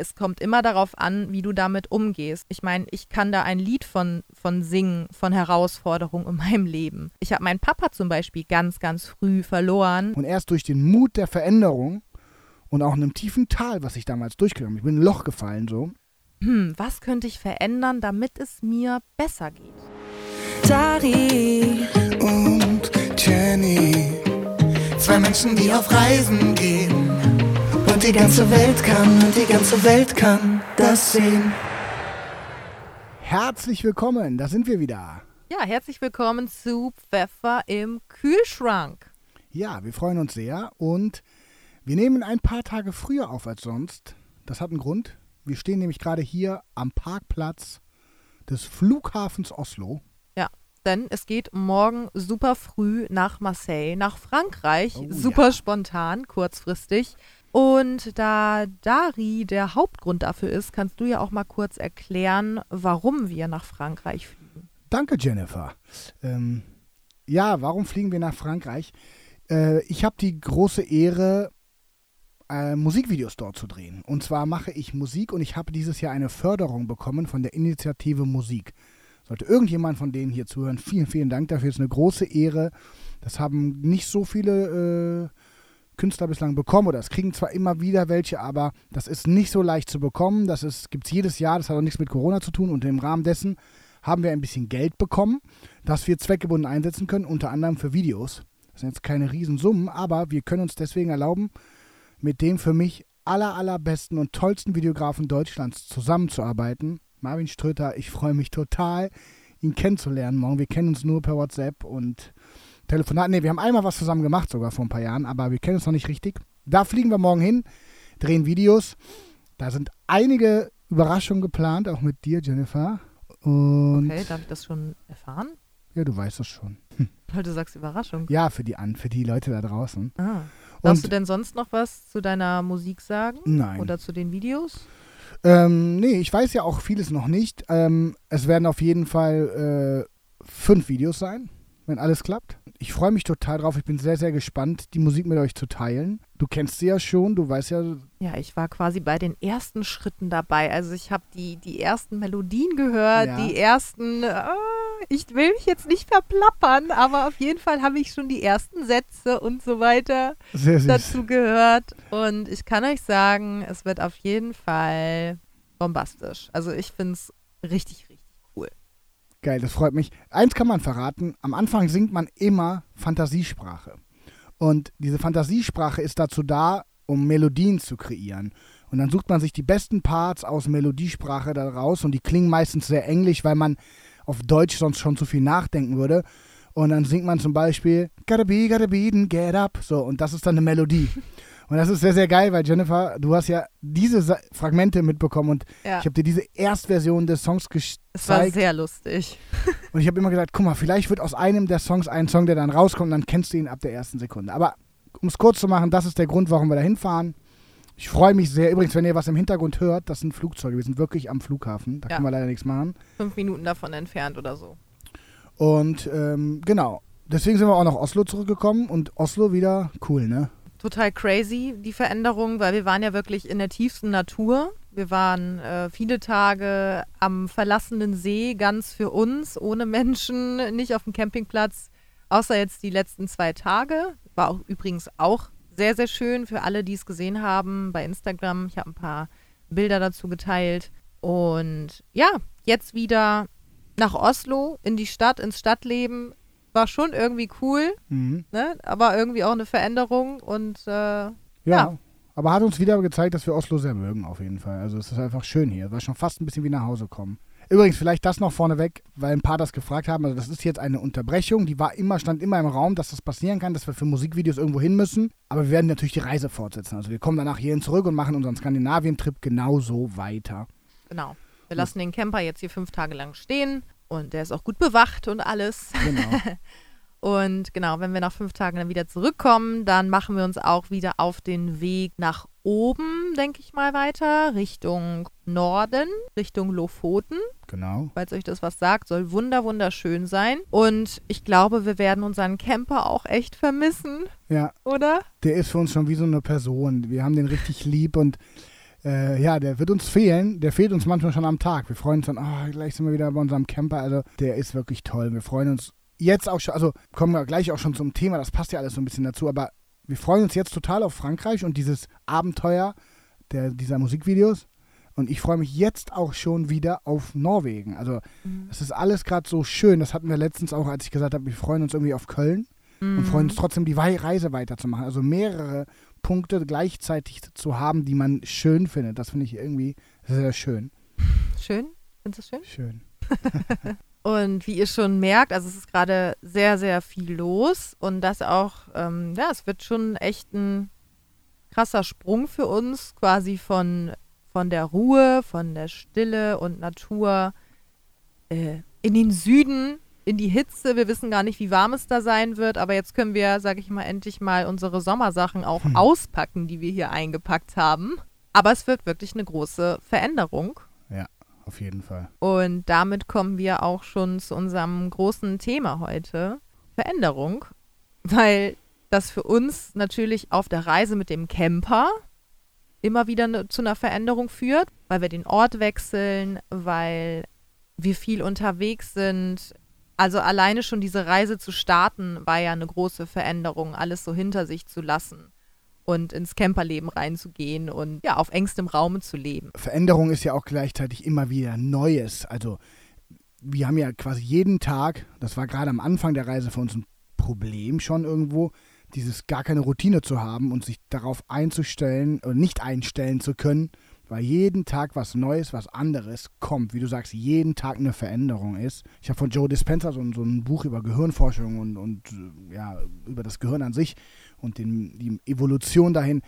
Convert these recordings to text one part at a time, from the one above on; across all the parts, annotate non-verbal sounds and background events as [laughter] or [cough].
es kommt immer darauf an, wie du damit umgehst. Ich meine, ich kann da ein Lied von, von singen, von Herausforderungen in meinem Leben. Ich habe meinen Papa zum Beispiel ganz, ganz früh verloren. Und erst durch den Mut der Veränderung und auch in einem tiefen Tal, was ich damals durchgegangen bin, ich bin in ein Loch gefallen so. Hm, was könnte ich verändern, damit es mir besser geht? Dari und Jenny. Zwei Menschen, die auf Reisen gehen. Und die ganze Welt kann, und die ganze Welt kann das sehen. Herzlich willkommen, da sind wir wieder. Ja, herzlich willkommen zu Pfeffer im Kühlschrank. Ja, wir freuen uns sehr und wir nehmen ein paar Tage früher auf als sonst. Das hat einen Grund. Wir stehen nämlich gerade hier am Parkplatz des Flughafens Oslo. Ja, denn es geht morgen super früh nach Marseille, nach Frankreich. Oh, super ja. spontan, kurzfristig. Und da Dari der Hauptgrund dafür ist, kannst du ja auch mal kurz erklären, warum wir nach Frankreich fliegen. Danke, Jennifer. Ähm, ja, warum fliegen wir nach Frankreich? Äh, ich habe die große Ehre, äh, Musikvideos dort zu drehen. Und zwar mache ich Musik und ich habe dieses Jahr eine Förderung bekommen von der Initiative Musik. Sollte irgendjemand von denen hier zuhören, vielen, vielen Dank dafür. Es ist eine große Ehre. Das haben nicht so viele äh, Künstler bislang bekommen oder es kriegen zwar immer wieder welche, aber das ist nicht so leicht zu bekommen. Das gibt es jedes Jahr, das hat auch nichts mit Corona zu tun und im Rahmen dessen haben wir ein bisschen Geld bekommen, das wir zweckgebunden einsetzen können, unter anderem für Videos. Das sind jetzt keine Riesensummen, aber wir können uns deswegen erlauben, mit dem für mich aller, allerbesten und tollsten Videografen Deutschlands zusammenzuarbeiten. Marvin Ströter, ich freue mich total, ihn kennenzulernen morgen. Wir kennen uns nur per WhatsApp und Telefonat. Ne, wir haben einmal was zusammen gemacht, sogar vor ein paar Jahren, aber wir kennen uns noch nicht richtig. Da fliegen wir morgen hin, drehen Videos. Da sind einige Überraschungen geplant, auch mit dir, Jennifer. Und Okay, darf ich das schon erfahren? ja, du weißt das schon. Weil du sagst Überraschung. Ja, für die an, für die Leute da draußen. Ah. Darfst du denn sonst noch was zu deiner Musik sagen? nein. Oder zu den Videos? Ähm, nee, ich weiß ja auch vieles noch nicht. Ähm, es werden auf jeden Fall äh, fünf Videos sein, wenn alles klappt. Ich freue mich total drauf. Ich bin sehr, sehr gespannt, die Musik mit euch zu teilen. Du kennst sie ja schon, du weißt ja. Ja, ich war quasi bei den ersten Schritten dabei. Also ich habe die, die ersten Melodien gehört, Ja. die ersten, ah, ich will mich jetzt nicht verplappern, aber auf jeden Fall habe ich schon die ersten Sätze und so weiter dazu gehört. Und ich kann euch sagen, es wird auf jeden Fall bombastisch. Also ich finde es richtig. Geil, das freut mich. Eins kann man verraten: Am Anfang singt man immer Fantasiesprache. Und diese Fantasiesprache ist dazu da, um Melodien zu kreieren. Und dann sucht man sich die besten Parts aus Melodiesprache da raus und die klingen meistens sehr englisch, weil man auf Deutsch sonst schon zu viel nachdenken würde. Und dann singt man zum Beispiel Gotta be, gotta be, get up. So, und das ist dann eine Melodie. Und das ist sehr, sehr geil, weil Jennifer, du hast ja diese Sa Fragmente mitbekommen und Ja, ich habe dir diese Erstversion des Songs gezeigt. es war sehr lustig. [laughs] Und ich habe immer gesagt, guck mal, vielleicht wird aus einem der Songs ein Song, der dann rauskommt, und dann kennst du ihn ab der ersten Sekunde. Aber um es kurz zu machen, das ist der Grund, warum wir da hinfahren. Ich freue mich sehr. Übrigens, wenn ihr was im Hintergrund hört, das sind Flugzeuge. Wir sind wirklich am Flughafen. Da Ja. können wir leider nichts machen. Fünf Minuten davon entfernt oder so. Und ähm, genau. Deswegen sind wir auch nach Oslo zurückgekommen und Oslo wieder cool, ne? Total crazy, die Veränderung, weil wir waren ja wirklich in der tiefsten Natur. Wir waren äh, viele Tage am verlassenen See, ganz für uns, ohne Menschen, nicht auf dem Campingplatz, außer jetzt die letzten zwei Tage. War auch übrigens auch sehr, sehr schön für alle, die es gesehen haben bei Instagram. Ich habe ein paar Bilder dazu geteilt. Und ja, jetzt wieder nach Oslo, in die Stadt, ins Stadtleben. War schon irgendwie cool Mhm. ne? aber irgendwie auch eine Veränderung und äh, Ja. Ja. Aber hat uns wieder gezeigt, dass wir Oslo sehr mögen, auf jeden Fall. Also es ist einfach schön hier. War schon fast ein bisschen wie nach Hause kommen. Übrigens, vielleicht das noch vorneweg, weil ein paar das gefragt haben. Also das ist jetzt eine Unterbrechung, die war immer, stand immer im Raum, dass das passieren kann, dass wir für Musikvideos irgendwo hin müssen. Aber wir werden natürlich die Reise fortsetzen. Also wir kommen danach hierhin zurück und machen unseren Skandinavien-Trip genauso weiter. genau. Wir lassen den Camper jetzt hier fünf Tage lang stehen und der ist auch gut bewacht und alles. Genau. [laughs] Und genau, wenn wir nach fünf Tagen dann wieder zurückkommen, dann machen wir uns auch wieder auf den Weg nach oben, denke ich mal, weiter, Richtung Norden, Richtung Lofoten. genau. Falls euch das was sagt, soll wunder wunderschön sein. Und ich glaube, wir werden unseren Camper auch echt vermissen, Ja, oder? der ist für uns schon wie so eine Person. Wir haben den richtig lieb und Äh, ja, der wird uns fehlen. Der fehlt uns manchmal schon am Tag. Wir freuen uns dann, oh, gleich sind wir wieder bei unserem Camper. Also der ist wirklich toll. Wir freuen uns jetzt auch schon, also kommen wir gleich auch schon zum Thema, das passt ja alles so ein bisschen dazu, aber wir freuen uns jetzt total auf Frankreich und dieses Abenteuer der, dieser Musikvideos. Und ich freue mich jetzt auch schon wieder auf Norwegen. Also mhm. es ist alles gerade so schön. Das hatten wir letztens auch, als ich gesagt habe, wir freuen uns irgendwie auf Köln mhm. und freuen uns trotzdem, die Reise weiterzumachen. Also mehrere Punkte gleichzeitig zu haben, die man schön findet. Das finde ich irgendwie sehr, schön. Schön? Findest du schön? Schön. [laughs] und wie ihr schon merkt, also es ist gerade sehr, sehr viel los und das auch, ähm, ja, es wird schon echt ein krasser Sprung für uns, quasi von, von der Ruhe, von der Stille und Natur äh, in den Süden, in die Hitze. Wir wissen gar nicht, wie warm es da sein wird, aber jetzt können wir, sage ich mal, endlich mal unsere Sommersachen auch hm. auspacken, die wir hier eingepackt haben. Aber es wird wirklich eine große Veränderung. Ja, auf jeden Fall. Und damit kommen wir auch schon zu unserem großen Thema heute. Veränderung. Weil das für uns natürlich auf der Reise mit dem Camper immer wieder ne, zu einer Veränderung führt, weil wir den Ort wechseln, weil wir viel unterwegs sind. Also alleine schon diese Reise zu starten war ja eine große Veränderung, alles so hinter sich zu lassen und ins Camperleben reinzugehen und ja, auf engstem Raum zu leben. Veränderung ist ja auch gleichzeitig immer wieder Neues. Also wir haben ja quasi jeden Tag, das war gerade am Anfang der Reise für uns ein Problem schon irgendwo, dieses gar keine Routine zu haben und sich darauf einzustellen oder nicht einstellen zu können, weil jeden Tag was Neues, was anderes kommt. Wie du sagst, jeden Tag eine Veränderung ist. Ich habe von Joe Dispenza so, so, ein Buch über Gehirnforschung und, und ja, über das Gehirn an sich und den, die Evolution dahin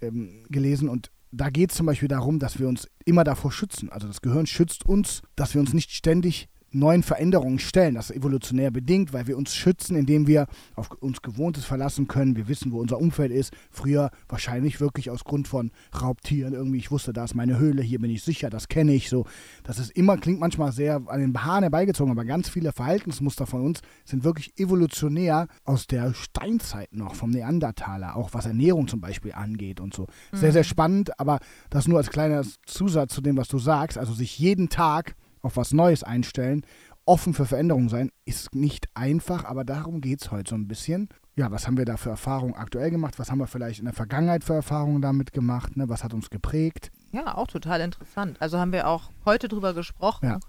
ähm, gelesen und da geht es zum Beispiel darum, dass wir uns immer davor schützen. Also das Gehirn schützt uns, dass wir uns nicht ständig neuen Veränderungen stellen. Das ist evolutionär bedingt, weil wir uns schützen, indem wir auf uns Gewohntes verlassen können. Wir wissen, wo unser Umfeld ist. Früher wahrscheinlich wirklich aus Grund von Raubtieren irgendwie. Ich wusste, da ist meine Höhle, hier bin ich sicher, das kenne ich so. Das ist immer, klingt manchmal sehr an den Haaren herbeigezogen, aber ganz viele Verhaltensmuster von uns sind wirklich evolutionär aus der Steinzeit noch, vom Neandertaler, auch was Ernährung zum Beispiel angeht und so. Sehr, sehr mhm. spannend, aber das nur als kleiner Zusatz zu dem, was du sagst. Also sich jeden Tag auf was Neues einstellen, offen für Veränderungen sein, ist nicht einfach, aber darum geht es heute so ein bisschen. Ja, was haben wir da für Erfahrungen aktuell gemacht? Was haben wir vielleicht in der Vergangenheit für Erfahrungen damit gemacht? Ne? Was hat uns geprägt? Ja, auch total interessant. Also haben wir auch heute drüber gesprochen. Ja.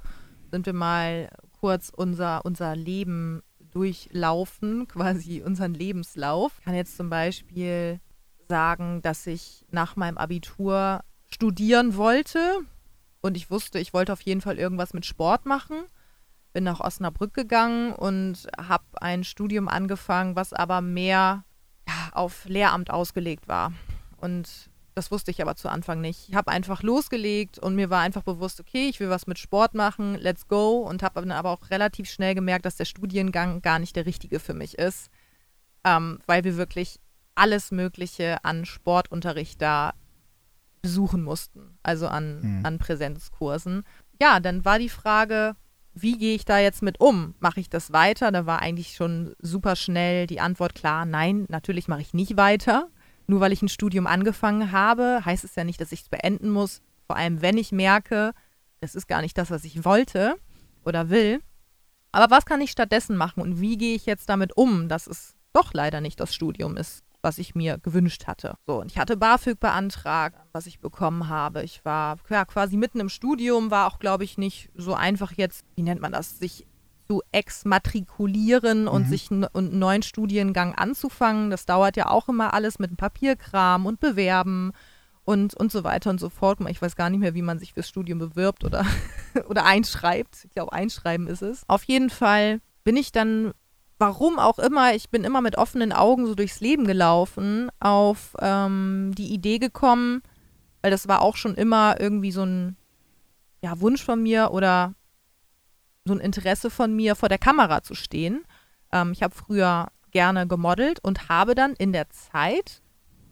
Sind wir mal kurz unser, unser Leben durchlaufen, [laughs] quasi unseren Lebenslauf. Ich kann jetzt zum Beispiel sagen, dass ich nach meinem Abitur studieren wollte, und ich wusste, ich wollte auf jeden Fall irgendwas mit Sport machen. Bin nach Osnabrück gegangen und habe ein Studium angefangen, was aber mehr ja, auf Lehramt ausgelegt war. Und das wusste ich aber zu Anfang nicht. Ich habe einfach losgelegt und mir war einfach bewusst, okay, ich will was mit Sport machen, let's go. Und habe dann aber auch relativ schnell gemerkt, dass der Studiengang gar nicht der richtige für mich ist, ähm, weil wir wirklich alles Mögliche an Sportunterricht da besuchen mussten, also an, mhm. an Präsenzkursen. Ja, dann war die Frage, wie gehe ich da jetzt mit um? Mache ich das weiter? Da war eigentlich schon super schnell die Antwort klar, nein, natürlich mache ich nicht weiter. Nur weil ich ein Studium angefangen habe, heißt es ja nicht, dass ich es beenden muss. Vor allem, wenn ich merke, das ist gar nicht das, was ich wollte oder will. Aber was kann ich stattdessen machen und wie gehe ich jetzt damit um, dass es doch leider nicht das Studium ist, was ich mir gewünscht hatte. So, und ich hatte BAföG beantragt, was ich bekommen habe. Ich war ja, quasi mitten im Studium, war auch, glaube ich, nicht so einfach jetzt, wie nennt man das, sich zu exmatrikulieren und mhm. sich einen, einen neuen Studiengang anzufangen. Das dauert ja auch immer alles mit Papierkram und Bewerben und, und so weiter und so fort. Ich weiß gar nicht mehr, wie man sich fürs Studium bewirbt oder, [laughs] oder einschreibt. Ich glaube, einschreiben ist es. Auf jeden Fall bin ich dann warum auch immer, ich bin immer mit offenen Augen so durchs Leben gelaufen, auf ähm, die Idee gekommen, weil das war auch schon immer irgendwie so ein ja, Wunsch von mir oder so ein Interesse von mir, vor der Kamera zu stehen. Ähm, ich habe früher gerne gemodelt und habe dann in der Zeit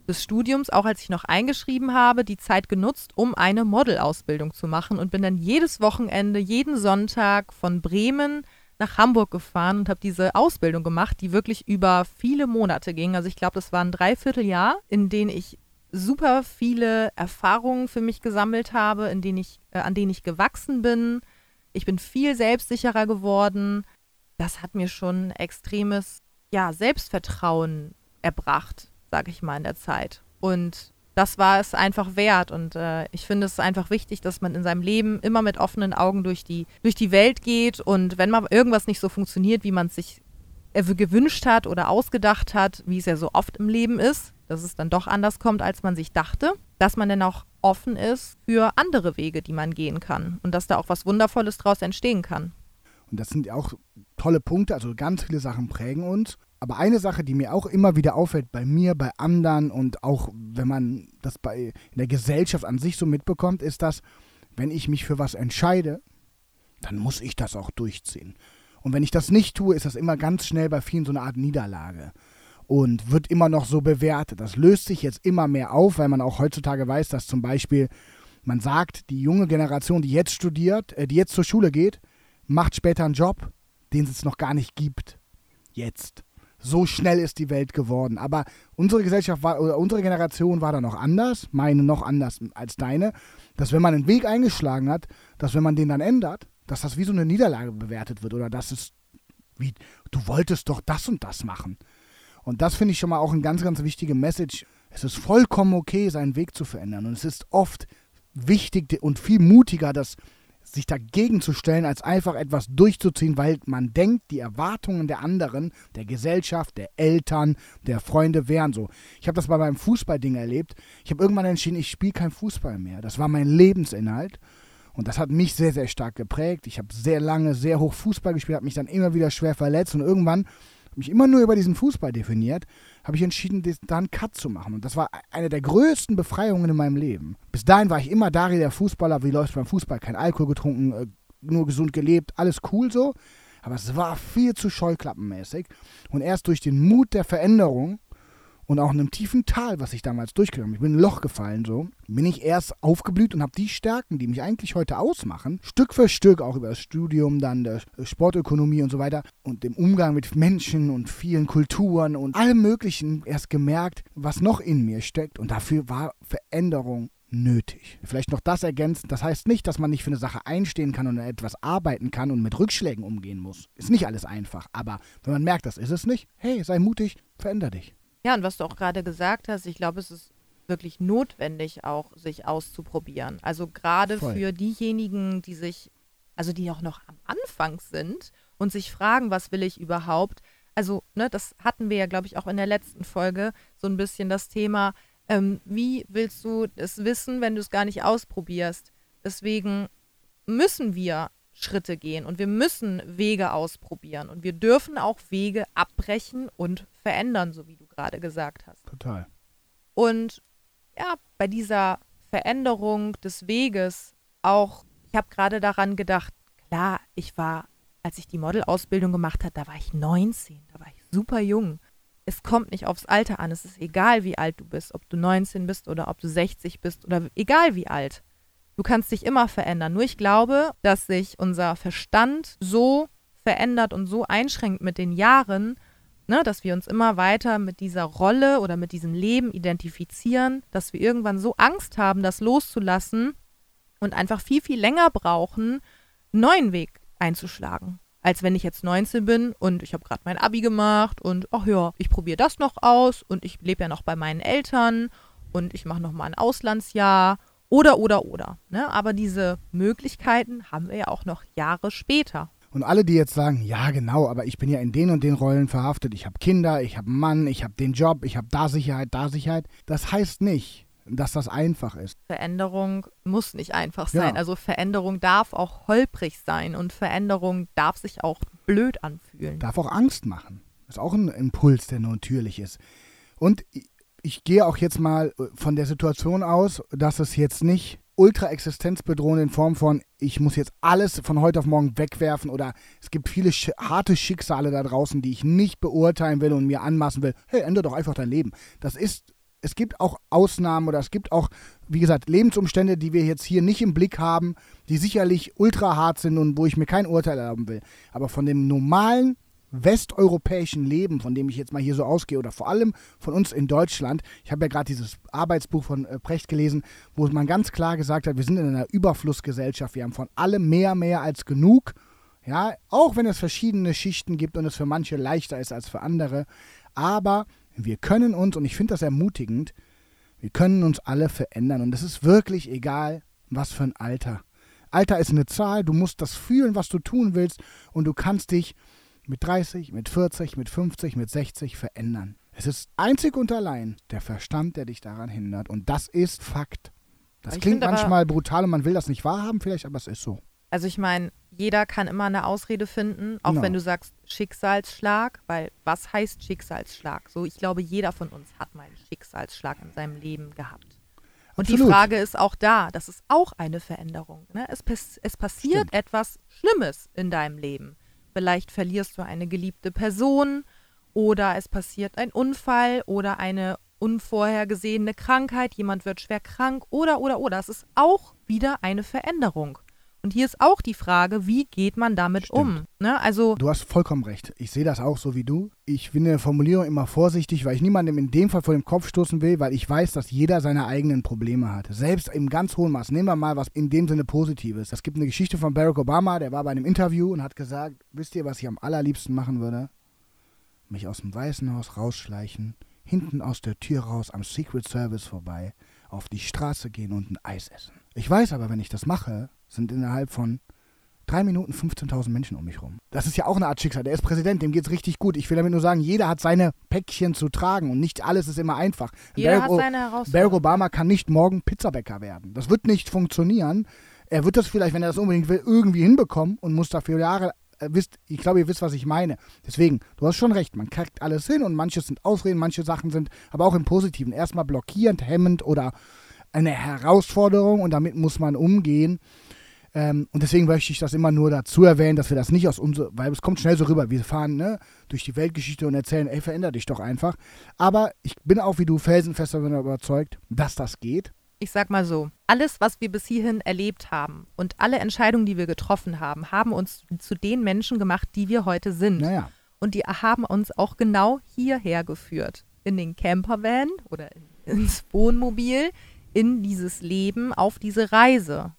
des Studiums, auch als ich noch eingeschrieben habe, die Zeit genutzt, um eine Modelausbildung zu machen und bin dann jedes Wochenende, jeden Sonntag von Bremen nach Hamburg gefahren und habe diese Ausbildung gemacht, die wirklich über viele Monate ging. Also ich glaube, das war ein Dreivierteljahr, in denen ich super viele Erfahrungen für mich gesammelt habe, in denen ich, äh, an denen ich gewachsen bin. Ich bin viel selbstsicherer geworden. Das hat mir schon extremes ja, Selbstvertrauen erbracht, sage ich mal, in der Zeit. Und das war es einfach wert. Und äh, ich finde es einfach wichtig, dass man in seinem Leben immer mit offenen Augen durch die, durch die Welt geht. Und wenn mal irgendwas nicht so funktioniert, wie man es sich gewünscht hat oder ausgedacht hat, wie es ja so oft im Leben ist, dass es dann doch anders kommt, als man sich dachte, dass man dann auch offen ist für andere Wege, die man gehen kann und dass da auch was Wundervolles draus entstehen kann. Und das sind auch tolle Punkte, also ganz viele Sachen prägen uns. Aber eine Sache, die mir auch immer wieder auffällt, bei mir, bei anderen und auch wenn man das bei in der Gesellschaft an sich so mitbekommt, ist, dass wenn ich mich für was entscheide, dann muss ich das auch durchziehen. Und wenn ich das nicht tue, ist das immer ganz schnell bei vielen so eine Art Niederlage und wird immer noch so bewertet. Das löst sich jetzt immer mehr auf, weil man auch heutzutage weiß, dass zum Beispiel man sagt, die junge Generation, die jetzt studiert, äh, die jetzt zur Schule geht, macht später einen Job, den es noch gar nicht gibt. Jetzt. So schnell ist die Welt geworden. Aber unsere Gesellschaft war, oder unsere Generation war da noch anders, meine noch anders als deine, dass wenn man einen Weg eingeschlagen hat, dass wenn man den dann ändert, dass das wie so eine Niederlage bewertet wird oder dass es wie, du wolltest doch das und das machen. Und das finde ich schon mal auch eine ganz, ganz wichtige Message. Es ist vollkommen okay, seinen Weg zu verändern. Und es ist oft wichtig und viel mutiger, das sich dagegen zu stellen, als einfach etwas durchzuziehen, weil man denkt, die Erwartungen der anderen, der Gesellschaft, der Eltern, der Freunde wären so. Ich habe das bei meinem Fußballding erlebt. Ich habe irgendwann entschieden, ich spiele kein Fußball mehr. Das war mein Lebensinhalt. Und das hat mich sehr, sehr stark geprägt. Ich habe sehr lange, sehr hoch Fußball gespielt, habe mich dann immer wieder schwer verletzt und irgendwann mich immer nur über diesen Fußball definiert, habe ich entschieden, da einen Cut zu machen. Und das war eine der größten Befreiungen in meinem Leben. Bis dahin war ich immer Dari, der Fußballer, wie läuft beim Fußball, kein Alkohol getrunken, äh, nur gesund gelebt, alles cool so. Aber es war viel zu scheuklappenmäßig. Und erst durch den Mut der Veränderung und auch in einem tiefen Tal, was ich damals durchgegangen bin, ich bin in ein Loch gefallen so, bin ich erst aufgeblüht und habe die Stärken, die mich eigentlich heute ausmachen, Stück für Stück, auch über das Studium, dann der Sportökonomie und so weiter und dem Umgang mit Menschen und vielen Kulturen und allem Möglichen erst gemerkt, was noch in mir steckt und dafür war Veränderung nötig. Vielleicht noch das ergänzen. Das heißt nicht, dass man nicht für eine Sache einstehen kann und etwas arbeiten kann und mit Rückschlägen umgehen muss. Ist nicht alles einfach. Aber wenn man merkt, das ist es nicht, hey, sei mutig, veränder dich. Ja, und was du auch gerade gesagt hast, ich glaube, es ist wirklich notwendig, auch sich auszuprobieren. Also gerade für diejenigen, die sich, also die auch noch am Anfang sind und sich fragen, was will ich überhaupt? Also, ne, das hatten wir ja, glaube ich, auch in der letzten Folge so ein bisschen das Thema, ähm, wie willst du es wissen, wenn du es gar nicht ausprobierst? Deswegen müssen wir Schritte gehen und wir müssen Wege ausprobieren und wir dürfen auch Wege abbrechen und verändern, so wie du gerade gesagt hast. Total. Und ja, bei dieser Veränderung des Weges auch, ich habe gerade daran gedacht, klar, ich war, als ich die Modelausbildung gemacht habe, da war ich 19, da war ich super jung. Es kommt nicht aufs Alter an, es ist egal, wie alt du bist, ob du 19 bist oder ob du 60 bist oder egal wie alt. Du kannst dich immer verändern. Nur ich glaube, dass sich unser Verstand so verändert und so einschränkt mit den Jahren, ne, dass wir uns immer weiter mit dieser Rolle oder mit diesem Leben identifizieren, dass wir irgendwann so Angst haben, das loszulassen und einfach viel, viel länger brauchen, einen neuen Weg einzuschlagen. Als wenn ich jetzt 19 bin und ich habe gerade mein Abi gemacht und ach ja, ich probiere das noch aus und ich lebe ja noch bei meinen Eltern und ich mache noch mal ein Auslandsjahr oder, oder, oder. Ne? Aber diese Möglichkeiten haben wir ja auch noch Jahre später. Und alle, die jetzt sagen, ja genau, aber ich bin ja in den und den Rollen verhaftet, ich habe Kinder, ich habe einen Mann, ich habe den Job, ich habe da Sicherheit, da Sicherheit, das heißt nicht, dass das einfach ist. Veränderung muss nicht einfach sein. Ja. Also Veränderung darf auch holprig sein und Veränderung darf sich auch blöd anfühlen. Darf auch Angst machen. Ist auch ein Impuls, der natürlich ist. Und ich gehe auch jetzt mal äh, von der Situation aus, dass es jetzt nicht ultra existenzbedrohend in Form von, ich muss jetzt alles von heute auf morgen wegwerfen oder es gibt viele sch harte Schicksale da draußen, die ich nicht beurteilen will und mir anmaßen will. Hey, ändere doch einfach dein Leben. Das ist, es gibt auch Ausnahmen oder es gibt auch, wie gesagt, Lebensumstände, die wir jetzt hier nicht im Blick haben, die sicherlich ultra hart sind und wo ich mir kein Urteil erlauben will. Aber von dem normalen westeuropäischen Leben, von dem ich jetzt mal hier so ausgehe, oder vor allem von uns in Deutschland, ich habe ja gerade dieses Arbeitsbuch von äh, Precht gelesen, wo man ganz klar gesagt hat, wir sind in einer Überflussgesellschaft, wir haben von allem mehr, mehr als genug. Ja, auch wenn es verschiedene Schichten gibt und es für manche leichter ist als für andere. Aber wir können uns, und ich finde das ermutigend, wir können uns alle verändern. Und es ist wirklich egal, was für ein Alter. Alter ist eine Zahl, du musst das fühlen, was du tun willst, und du kannst dich mit 30, mit 40, mit 50, mit 60 verändern. Es ist einzig und allein der Verstand, der dich daran hindert. Und das ist Fakt. Das Ich klingt find aber- manchmal brutal und man will das nicht wahrhaben, vielleicht, aber es ist so. Also ich meine, jeder kann immer eine Ausrede finden, auch Genau. wenn du sagst Schicksalsschlag, weil was heißt Schicksalsschlag? So, ich glaube, jeder von uns hat mal einen Schicksalsschlag in seinem Leben gehabt. Und die Absolut. Frage ist auch da, das ist auch eine Veränderung. Ne? Es, es passiert Stimmt. etwas Schlimmes in deinem Leben. Vielleicht verlierst du eine geliebte Person oder es passiert ein Unfall oder eine unvorhergesehene Krankheit, jemand wird schwer krank oder oder oder. Es ist auch wieder eine Veränderung. Und hier ist auch die Frage, wie geht man damit um? Ne? Also Du hast vollkommen recht. Ich sehe das auch so wie du. Ich bin in der Formulierung immer vorsichtig, weil ich niemandem in dem Fall vor den Kopf stoßen will, weil ich weiß, dass jeder seine eigenen Probleme hat. Selbst im ganz hohen Maß. Nehmen wir mal was in dem Sinne Positives. Es gibt eine Geschichte von Barack Obama, der war bei einem Interview und hat gesagt, wisst ihr, was ich am allerliebsten machen würde? Mich aus dem Weißen Haus rausschleichen, hinten aus der Tür raus am Secret Service vorbei, auf die Straße gehen und ein Eis essen. Ich weiß aber, wenn ich das mache, sind innerhalb von drei Minuten 15.000 Menschen um mich rum. Das ist ja auch eine Art Schicksal. Der ist Präsident, dem geht's richtig gut. Ich will damit nur sagen, jeder hat seine Päckchen zu tragen und nicht alles ist immer einfach. jeder Barack hat seine Barack Herausforderungen. Obama kann nicht morgen Pizzabäcker werden. Das wird nicht funktionieren. Er wird das vielleicht, wenn er das unbedingt will, irgendwie hinbekommen und muss dafür Jahre. Äh, wisst, ich glaube, ihr wisst, was ich meine. Deswegen, du hast schon recht, man kriegt alles hin und manches sind Ausreden, manche Sachen sind aber auch im Positiven erstmal blockierend, hemmend oder eine Herausforderung und damit muss man umgehen. Ähm, und deswegen möchte ich das immer nur dazu erwähnen, dass wir das nicht aus unserer, weil es kommt schnell so rüber, wir fahren ne, durch die Weltgeschichte und erzählen, ey, veränder dich doch einfach. Aber ich bin auch wie du felsenfest davon überzeugt, dass das geht. Ich sag mal so, alles, was wir bis hierhin erlebt haben und alle Entscheidungen, die wir getroffen haben, haben uns zu den Menschen gemacht, die wir heute sind. Naja, Und die haben uns auch genau hierher geführt. In den Campervan oder in, ins Wohnmobil, in dieses Leben, auf diese Reise.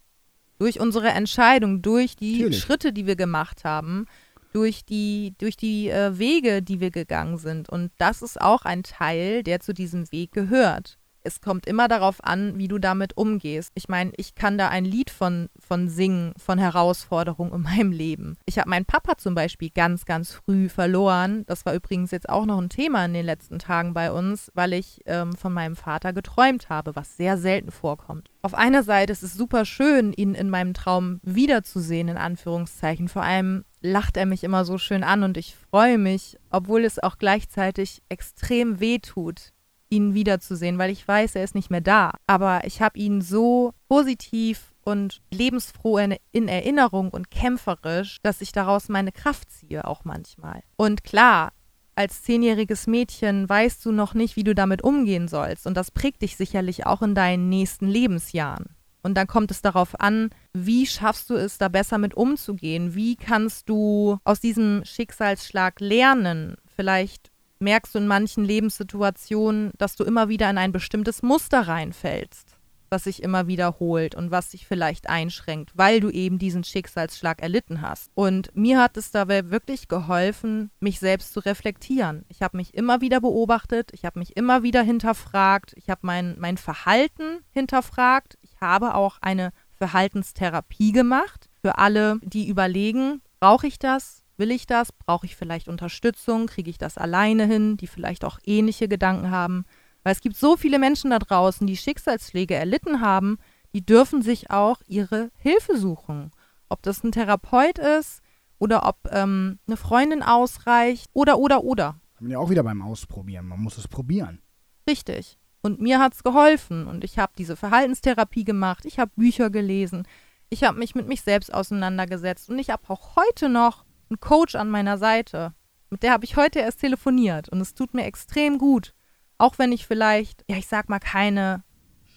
Durch unsere Entscheidung, durch die Natürlich. Schritte, die wir gemacht haben, durch die, durch die äh, Wege, die wir gegangen sind. Und das ist auch ein Teil, der zu diesem Weg gehört. Es kommt immer darauf an, wie du damit umgehst. Ich meine, ich kann da ein Lied von, von singen, von Herausforderungen in [laughs] meinem Leben. Ich habe meinen Papa zum Beispiel ganz, ganz früh verloren. Das war übrigens jetzt auch noch ein Thema in den letzten Tagen bei uns, weil ich ähm, von meinem Vater geträumt habe, was sehr selten vorkommt. Auf einer Seite ist es super schön, ihn in meinem Traum wiederzusehen, in Anführungszeichen. Vor allem lacht er mich immer so schön an und ich freue mich, obwohl es auch gleichzeitig extrem weh tut, ihn wiederzusehen, weil ich weiß, er ist nicht mehr da. Aber ich habe ihn so positiv und lebensfroh in, in Erinnerung und kämpferisch, dass ich daraus meine Kraft ziehe, auch manchmal. Und klar, als zehnjähriges Mädchen weißt du noch nicht, wie du damit umgehen sollst. Und das prägt dich sicherlich auch in deinen nächsten Lebensjahren. Und dann kommt es darauf an, wie schaffst du es, da besser mit umzugehen? Wie kannst du aus diesem Schicksalsschlag lernen? Vielleicht merkst du in manchen Lebenssituationen, dass du immer wieder in ein bestimmtes Muster reinfällst, was sich immer wiederholt und was dich vielleicht einschränkt, weil du eben diesen Schicksalsschlag erlitten hast. Und mir hat es dabei wirklich geholfen, mich selbst zu reflektieren. Ich habe mich immer wieder beobachtet, ich habe mich immer wieder hinterfragt, ich habe mein, mein Verhalten hinterfragt, ich habe auch eine Verhaltenstherapie gemacht für alle, die überlegen, brauche ich das? Will ich das? Brauche ich vielleicht Unterstützung? Kriege ich das alleine hin? Die vielleicht auch ähnliche Gedanken haben. Weil es gibt so viele Menschen da draußen, die Schicksalsschläge erlitten haben, die dürfen sich auch ihre Hilfe suchen. Ob das ein Therapeut ist oder ob ähm, eine Freundin ausreicht oder, oder, oder. haben wir ja auch wieder beim Ausprobieren. Man muss es probieren. Richtig. Und mir hat es geholfen. Und ich habe diese Verhaltenstherapie gemacht. Ich habe Bücher gelesen. Ich habe mich mit mich selbst auseinandergesetzt. Und ich habe auch heute noch einen Coach an meiner Seite. Mit der habe ich heute erst telefoniert. Und es tut mir extrem gut. Auch wenn ich vielleicht, ja, ich sag mal, keine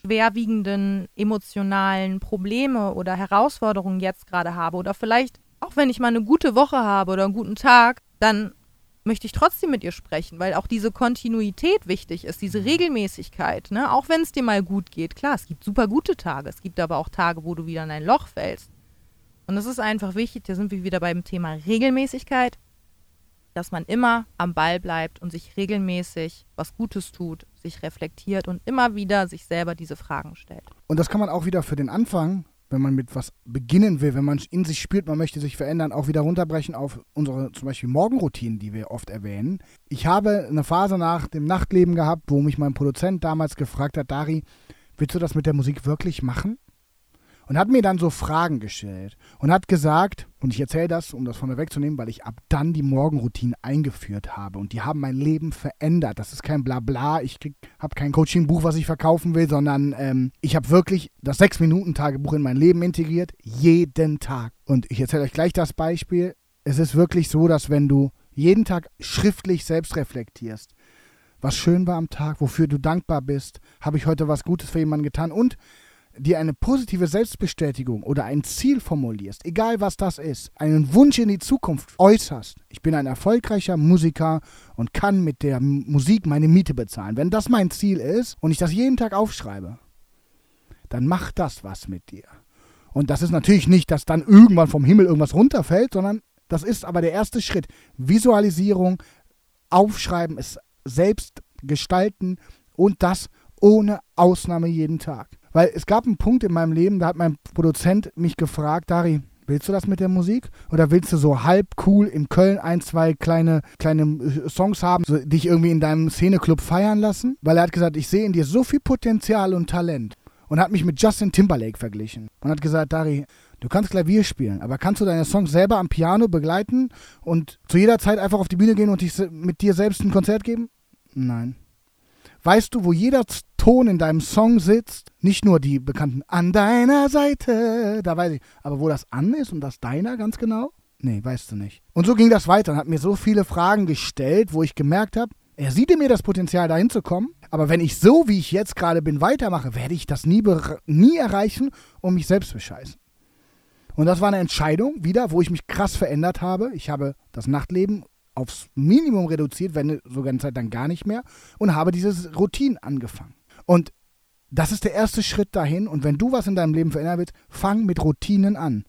schwerwiegenden emotionalen Probleme oder Herausforderungen jetzt gerade habe. Oder vielleicht, auch wenn ich mal eine gute Woche habe oder einen guten Tag, dann möchte ich trotzdem mit ihr sprechen, weil auch diese Kontinuität wichtig ist, diese Regelmäßigkeit, ne? Auch wenn es dir mal gut geht. Klar, es gibt super gute Tage, es gibt aber auch Tage, wo du wieder in ein Loch fällst. Und es ist einfach wichtig, da sind wir wieder beim Thema Regelmäßigkeit, dass man immer am Ball bleibt und sich regelmäßig was Gutes tut, sich reflektiert und immer wieder sich selber diese Fragen stellt. Und das kann man auch wieder für den Anfang wenn man mit was beginnen will, wenn man in sich spürt, man möchte sich verändern, auch wieder runterbrechen auf unsere zum Beispiel Morgenroutinen, die wir oft erwähnen. Ich habe eine Phase nach dem Nachtleben gehabt, wo mich mein Produzent damals gefragt hat, Dari, willst du das mit der Musik wirklich machen? Und hat mir dann so Fragen gestellt und hat gesagt, und ich erzähle das, um das von mir wegzunehmen, weil ich ab dann die Morgenroutine eingeführt habe und die haben mein Leben verändert. Das ist kein Blabla, ich habe kein Coaching-Buch, was ich verkaufen will, sondern ähm, ich habe wirklich das Sechs-Minuten-Tagebuch in mein Leben integriert, jeden Tag. Und ich erzähle euch gleich das Beispiel. Es ist wirklich so, dass wenn du jeden Tag schriftlich selbst reflektierst, was schön war am Tag, wofür du dankbar bist, habe ich heute was Gutes für jemanden getan und dir eine positive Selbstbestätigung oder ein Ziel formulierst, egal was das ist, einen Wunsch in die Zukunft äußerst, ich bin ein erfolgreicher Musiker und kann mit der Musik meine Miete bezahlen. Wenn das mein Ziel ist und ich das jeden Tag aufschreibe, dann macht das was mit dir. Und das ist natürlich nicht, dass dann irgendwann vom Himmel irgendwas runterfällt, sondern das ist aber der erste Schritt. Visualisierung, Aufschreiben, es selbst gestalten und das ohne Ausnahme jeden Tag. Weil es gab einen Punkt in meinem Leben, da hat mein Produzent mich gefragt, Dari, willst du das mit der Musik? Oder willst du so halb cool in Köln ein, zwei kleine, kleine äh, Songs haben, so, dich irgendwie in deinem Szeneclub feiern lassen? Weil er hat gesagt, ich sehe in dir so viel Potenzial und Talent. Und hat mich mit Justin Timberlake verglichen. Und hat gesagt, Dari, du kannst Klavier spielen, aber kannst du deine Songs selber am Piano begleiten und zu jeder Zeit einfach auf die Bühne gehen und dich mit dir selbst ein Konzert geben? Nein. Weißt du, wo jeder Ton in deinem Song sitzt? Nicht nur die bekannten An deiner Seite, da weiß ich. Aber wo das an ist und das deiner ganz genau? Nee, weißt du nicht. Und so ging das weiter und hat mir so viele Fragen gestellt, wo ich gemerkt habe, er sieht in mir das Potenzial, dahin zu kommen. Aber wenn ich so, wie ich jetzt gerade bin, weitermache, werde ich das nie, nie erreichen und mich selbst bescheißen. Und das war eine Entscheidung wieder, wo ich mich krass verändert habe. Ich habe das Nachtleben aufs Minimum reduziert, wenn sogar eine Zeit dann gar nicht mehr, und habe dieses Routine angefangen. Und das ist der erste Schritt dahin. Und wenn du was in deinem Leben verändern willst, fang mit Routinen an.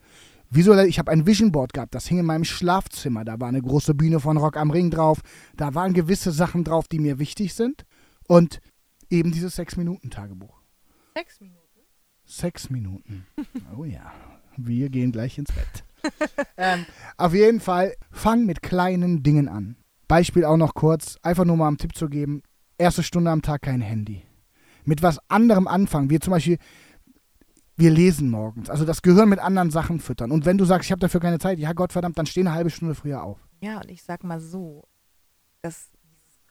Visuell, ich habe ein Vision Board gehabt, das hing in meinem Schlafzimmer. Da war eine große Bühne von Rock am Ring drauf. Da waren gewisse Sachen drauf, die mir wichtig sind. Und eben dieses Sechs-Minuten-Tagebuch. Sechs Minuten? Sechs Minuten. Oh ja. Wir gehen gleich ins Bett. [laughs] ähm, auf jeden Fall, fang mit kleinen Dingen an. Beispiel auch noch kurz, einfach nur mal einen Tipp zu geben. Erste Stunde am Tag kein Handy. Mit was anderem anfangen. Wir zum Beispiel, wir lesen morgens. Also das Gehirn mit anderen Sachen füttern. Und wenn du sagst, ich habe dafür keine Zeit, ja Gott verdammt, dann steh eine halbe Stunde früher auf. Ja, und ich sag mal so, das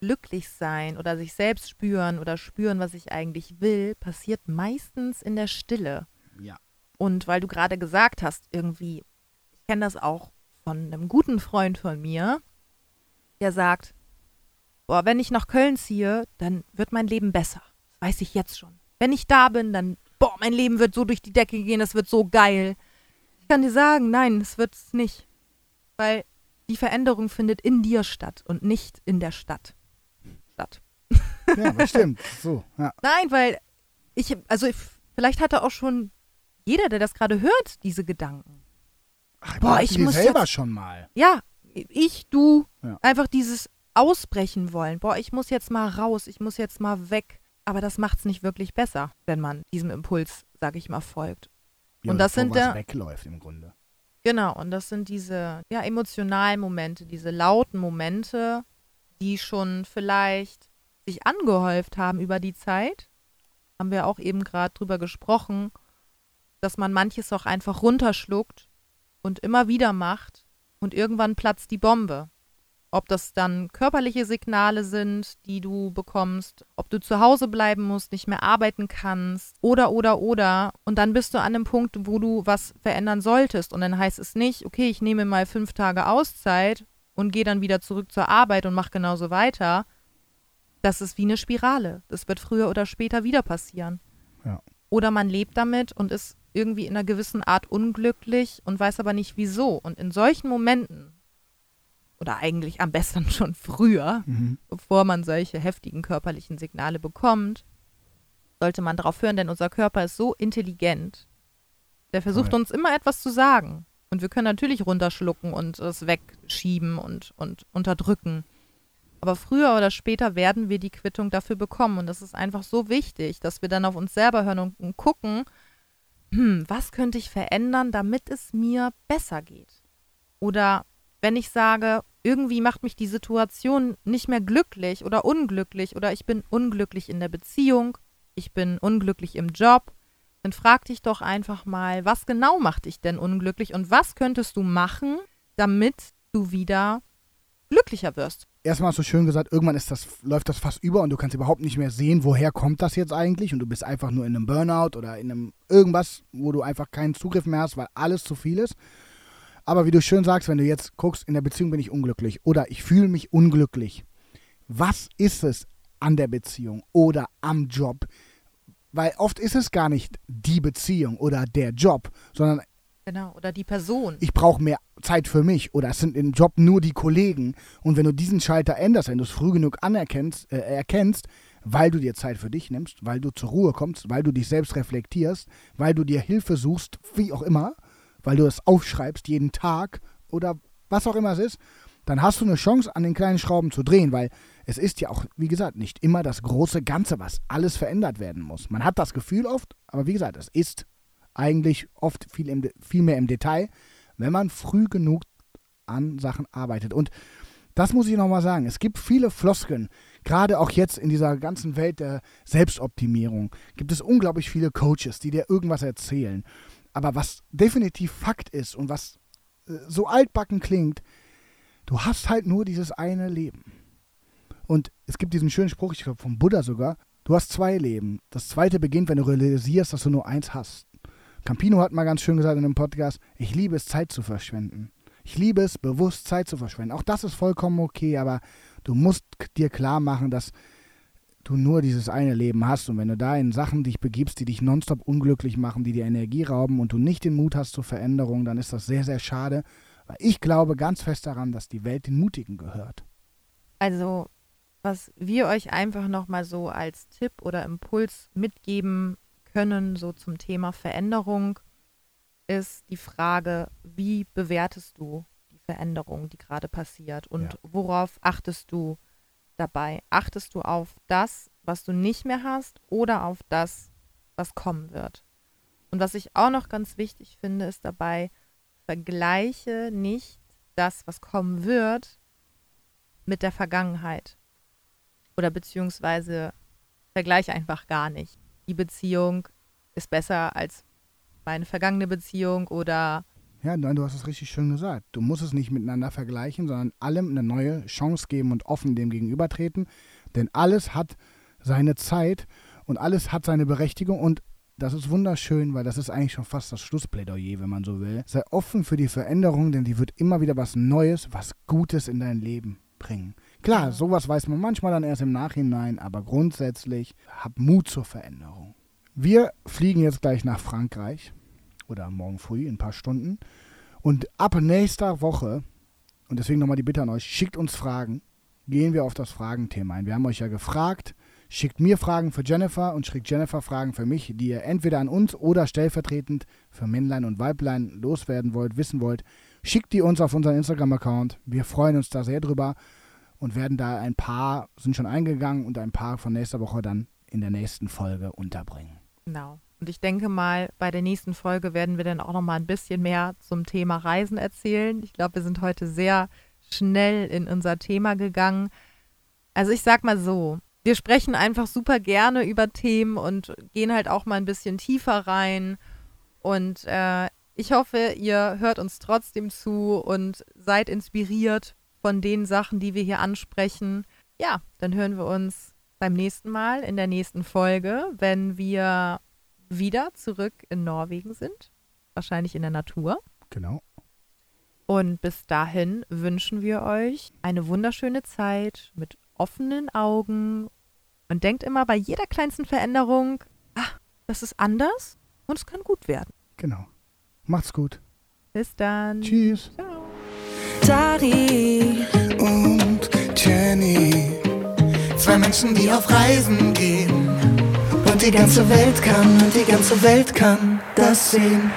glücklich sein oder sich selbst spüren oder spüren, was ich eigentlich will, passiert meistens in der Stille. Ja. Und weil du gerade gesagt hast, irgendwie, kenne das auch von einem guten Freund von mir, der sagt, boah, wenn ich nach Köln ziehe, dann wird mein Leben besser. Weiß ich jetzt schon. Wenn ich da bin, dann, boah, mein Leben wird so durch die Decke gehen, das wird so geil. Ich kann dir sagen, nein, es wird es nicht. Weil die Veränderung findet in dir statt und nicht in der Stadt. Stadt. Ja, das stimmt. [laughs] So, ja. Nein, weil ich, also vielleicht hatte auch schon jeder, der das gerade hört, diese Gedanken. Ach, Boah, ich muss selber jetzt, schon mal. Ja, ich, du, ja. einfach dieses Ausbrechen wollen. Boah, ich muss jetzt mal raus, ich muss jetzt mal weg. Aber das macht es nicht wirklich besser, wenn man diesem Impuls, sag ich mal, folgt. Ja, und das sind da wegläuft im Grunde. Genau, und das sind diese ja, emotionalen Momente, diese lauten Momente, die schon vielleicht sich angehäuft haben über die Zeit. Haben wir auch eben gerade drüber gesprochen, dass man manches auch einfach runterschluckt und immer wieder macht und irgendwann platzt die Bombe. Ob das dann körperliche Signale sind, die du bekommst, ob du zu Hause bleiben musst, nicht mehr arbeiten kannst, oder, oder, oder. Und dann bist du an einem Punkt, wo du was verändern solltest. Und dann heißt es nicht, okay, ich nehme mal fünf Tage Auszeit und gehe dann wieder zurück zur Arbeit und mache genauso weiter. Das ist wie eine Spirale. Das wird früher oder später wieder passieren. Ja. Oder man lebt damit und ist irgendwie in einer gewissen Art unglücklich und weiß aber nicht wieso. Und in solchen Momenten oder eigentlich am besten [laughs] schon früher, Mhm. bevor man solche heftigen körperlichen Signale bekommt, sollte man darauf hören, denn unser Körper ist so intelligent. Der versucht Voll. uns immer etwas zu sagen. Und wir können natürlich runterschlucken und es wegschieben und, und unterdrücken. Aber früher oder später werden wir die Quittung dafür bekommen. Und das ist einfach so wichtig, dass wir dann auf uns selber hören und, und gucken, hm, was könnte ich verändern, damit es mir besser geht? Oder wenn ich sage, irgendwie macht mich die Situation nicht mehr glücklich oder unglücklich oder ich bin unglücklich in der Beziehung, ich bin unglücklich im Job, dann frag dich doch einfach mal, was genau macht dich denn unglücklich und was könntest du machen, damit du wieder glücklicher wirst? Erstmal hast du schön gesagt, irgendwann ist das, läuft das fast über und du kannst überhaupt nicht mehr sehen, woher kommt das jetzt eigentlich und du bist einfach nur in einem Burnout oder in einem irgendwas, wo du einfach keinen Zugriff mehr hast, weil alles zu viel ist. Aber wie du schön sagst, wenn du jetzt guckst, in der Beziehung bin ich unglücklich oder ich fühle mich unglücklich. Was ist es an der Beziehung oder am Job? Weil oft ist es gar nicht die Beziehung oder der Job, sondern Genau, oder die Person. ich brauche mehr Zeit für mich oder es sind im Job nur die Kollegen. Und wenn du diesen Schalter änderst, wenn du es früh genug anerkennst, äh, erkennst, weil du dir Zeit für dich nimmst, weil du zur Ruhe kommst, weil du dich selbst reflektierst, weil du dir Hilfe suchst, wie auch immer, weil du es aufschreibst jeden Tag oder was auch immer es ist, dann hast du eine Chance, an den kleinen Schrauben zu drehen, weil es ist ja auch, wie gesagt, nicht immer das große Ganze, was alles verändert werden muss. Man hat das Gefühl oft, aber wie gesagt, es ist eigentlich oft viel, im, viel mehr im Detail, wenn man früh genug an Sachen arbeitet. Und das muss ich nochmal sagen. Es gibt viele Floskeln, gerade auch jetzt in dieser ganzen Welt der Selbstoptimierung, gibt es unglaublich viele Coaches, die dir irgendwas erzählen. Aber was definitiv Fakt ist und was äh, so altbacken klingt, du hast halt nur dieses eine Leben. Und es gibt diesen schönen Spruch, ich glaube vom Buddha sogar, du hast zwei Leben. Das zweite beginnt, wenn du realisierst, dass du nur eins hast. Campino hat mal ganz schön gesagt in einem Podcast, ich liebe es, Zeit zu verschwenden. Ich liebe es, bewusst Zeit zu verschwenden. Auch das ist vollkommen okay, aber du musst dir klar machen, dass du nur dieses eine Leben hast. Und wenn du da in Sachen dich begibst, die dich nonstop unglücklich machen, die dir Energie rauben und du nicht den Mut hast zur Veränderung, dann ist das sehr, sehr schade. Weil ich glaube ganz fest daran, dass die Welt den Mutigen gehört. Also, was wir euch einfach nochmal so als Tipp oder Impuls mitgeben können, so zum Thema Veränderung, ist die Frage, wie bewertest du die Veränderung, die gerade passiert und Ja. worauf achtest du dabei? Achtest du auf das, was du nicht mehr hast oder auf das, was kommen wird? Und was ich auch noch ganz wichtig finde, ist dabei, vergleiche nicht das, was kommen wird, mit der Vergangenheit. Oder beziehungsweise vergleiche einfach gar nicht. Die Beziehung ist besser als meine vergangene Beziehung oder Ja, nein, du hast es richtig schön gesagt. Du musst es nicht miteinander vergleichen, sondern allem eine neue Chance geben und offen dem gegenübertreten. Denn alles hat seine Zeit und alles hat seine Berechtigung und das ist wunderschön, weil das ist eigentlich schon fast das Schlussplädoyer, wenn man so will. Sei offen für die Veränderung, denn die wird immer wieder was Neues, was Gutes in dein Leben bringen. Klar, sowas weiß man manchmal dann erst im Nachhinein, aber grundsätzlich hab Mut zur Veränderung. Wir fliegen jetzt gleich nach Frankreich oder morgen früh in ein paar Stunden. Und ab nächster Woche, und deswegen nochmal die Bitte an euch, schickt uns Fragen, gehen wir auf das Fragenthema ein. Wir haben euch ja gefragt, schickt mir Fragen für Jennifer und schickt Jennifer Fragen für mich, die ihr entweder an uns oder stellvertretend für Männlein und Weiblein loswerden wollt, wissen wollt. Schickt die uns auf unseren Instagram-Account. Wir freuen uns da sehr drüber und werden da ein paar, sind schon eingegangen und ein paar von nächster Woche dann in der nächsten Folge unterbringen. genau. Und ich denke mal, bei der nächsten Folge werden wir dann auch noch mal ein bisschen mehr zum Thema Reisen erzählen. Ich glaube, wir sind heute sehr schnell in unser Thema gegangen. Also ich sag mal so, wir sprechen einfach super gerne über Themen und gehen halt auch mal ein bisschen tiefer rein. Und äh, ich hoffe, ihr hört uns trotzdem zu und seid inspiriert von den Sachen, die wir hier ansprechen. Ja, dann hören wir uns beim nächsten Mal in der nächsten Folge, wenn wir wieder zurück in Norwegen sind, wahrscheinlich in der Natur. Genau. Und bis dahin wünschen wir euch eine wunderschöne Zeit mit offenen Augen und denkt immer bei jeder kleinsten Veränderung, ah, das ist anders und es kann gut werden. Genau. Macht's gut. Bis dann. Tschüss. Ciao. Dari und Jenny, zwei Menschen, die auf Reisen gehen die ganze Welt kann, und die ganze Welt kann das sehen.